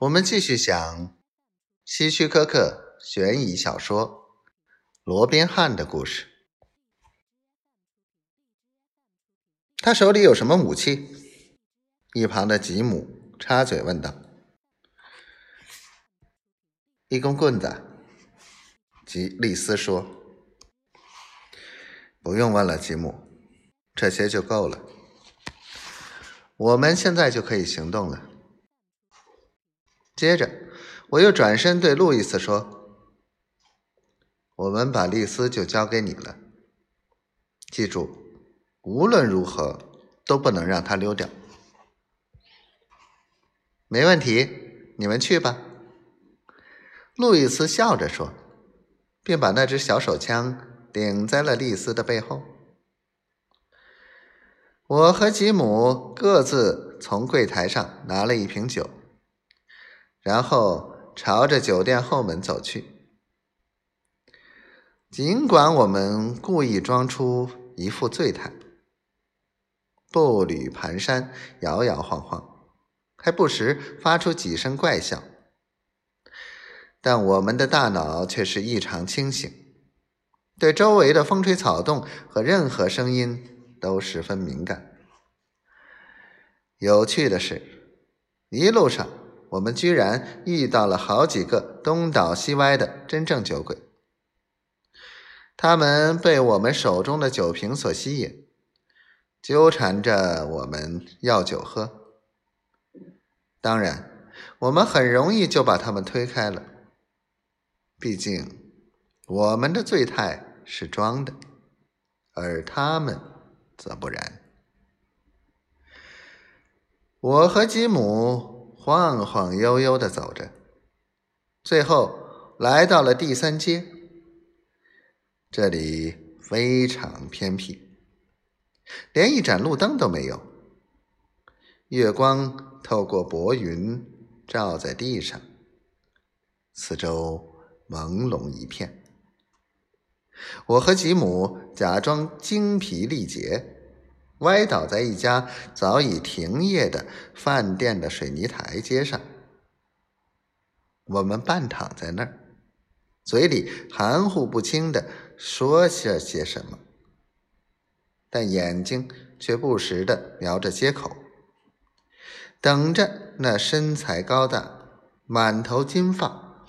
我们继续讲希区柯克悬疑小说《罗宾汉》的故事。他手里有什么武器？一旁的吉姆插嘴问道。“一根棍子。”吉利斯说。“不用问了，吉姆，这些就够了。我们现在就可以行动了。”接着，我又转身对路易斯说：“我们把丽丝就交给你了。记住，无论如何都不能让她溜掉。”“没问题，你们去吧。”路易斯笑着说，并把那只小手枪顶在了丽丝的背后。我和吉姆各自从柜台上拿了一瓶酒。然后朝着酒店后门走去。尽管我们故意装出一副醉态，步履蹒跚、摇摇晃晃，还不时发出几声怪笑，但我们的大脑却是异常清醒，对周围的风吹草动和任何声音都十分敏感。有趣的是，一路上。我们居然遇到了好几个东倒西歪的真正酒鬼，他们被我们手中的酒瓶所吸引，纠缠着我们要酒喝。当然，我们很容易就把他们推开了，毕竟我们的醉态是装的，而他们则不然。我和吉姆。晃晃悠悠的走着，最后来到了第三街。这里非常偏僻，连一盏路灯都没有。月光透过薄云照在地上，四周朦胧一片。我和吉姆假装精疲力竭。歪倒在一家早已停业的饭店的水泥台阶上，我们半躺在那儿，嘴里含糊不清的说些些什么，但眼睛却不时的瞄着街口，等着那身材高大、满头金发、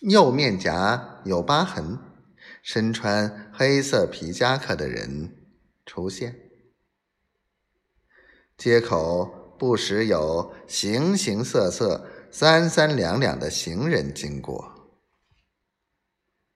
右面颊有疤痕、身穿黑色皮夹克的人出现。街口不时有形形色色、三三两两的行人经过。